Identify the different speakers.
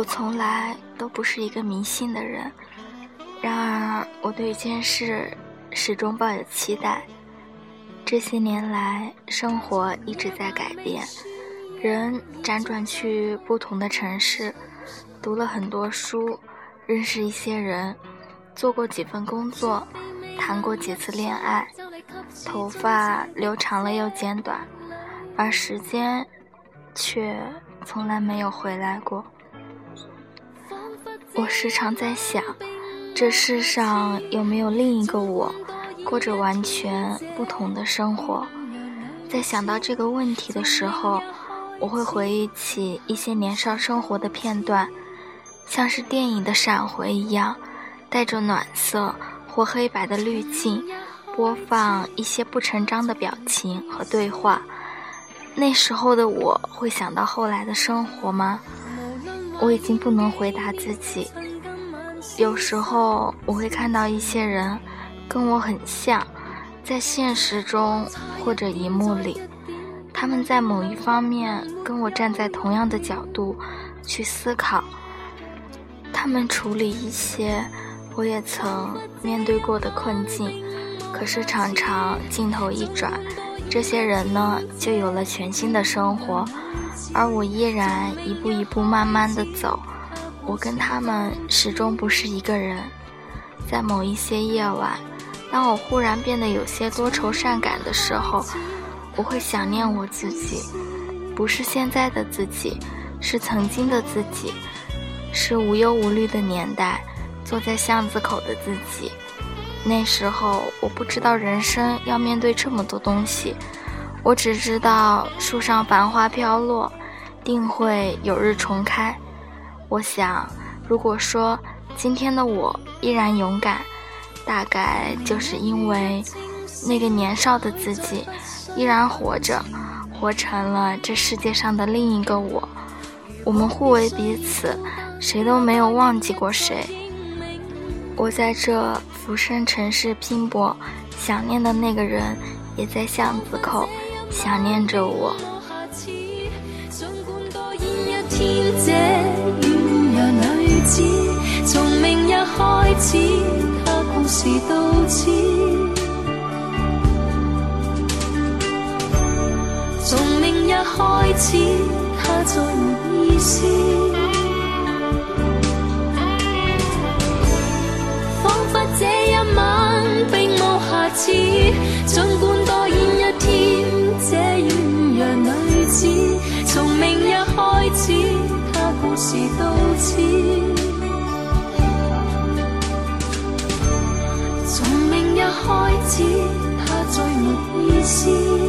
Speaker 1: 我从来都不是一个迷信的人，然而我对一件事始终抱有期待。这些年来，生活一直在改变，人辗转去不同的城市，读了很多书，认识一些人，做过几份工作，谈过几次恋爱，头发留长了又剪短，而时间却从来没有回来过。我时常在想，这世上有没有另一个我？过着完全不同的生活，在想到这个问题的时候，我会回忆起一些年少生活的片段，像是电影的闪回一样，带着暖色或黑白的滤镜，播放一些不成章的表情和对话。那时候的我会想到后来的生活吗？我已经不能回答自己。有时候我会看到一些人。跟我很像，在现实中或者荧幕里，他们在某一方面跟我站在同样的角度去思考，他们处理一些我也曾面对过的困境，可是常常镜头一转，这些人呢就有了全新的生活，而我依然一步一步慢慢的走，我跟他们始终不是一个人，在某一些夜晚。当我忽然变得有些多愁善感的时候，我会想念我自己，不是现在的自己，是曾经的自己，是无忧无虑的年代，坐在巷子口的自己。那时候我不知道人生要面对这么多东西，我只知道树上繁花飘落，定会有日重开。我想，如果说今天的我依然勇敢。大概就是因为那个年少的自己依然活着，活成了这世界上的另一个我。我们互为彼此，谁都没有忘记过谁。我在这浮生尘世拼搏，想念的那个人也在巷子口想念着我。从明日开始。故事到此，从明日开始，它再没意思。仿佛这一晚并无瑕疵，尽管开始，它再没意思。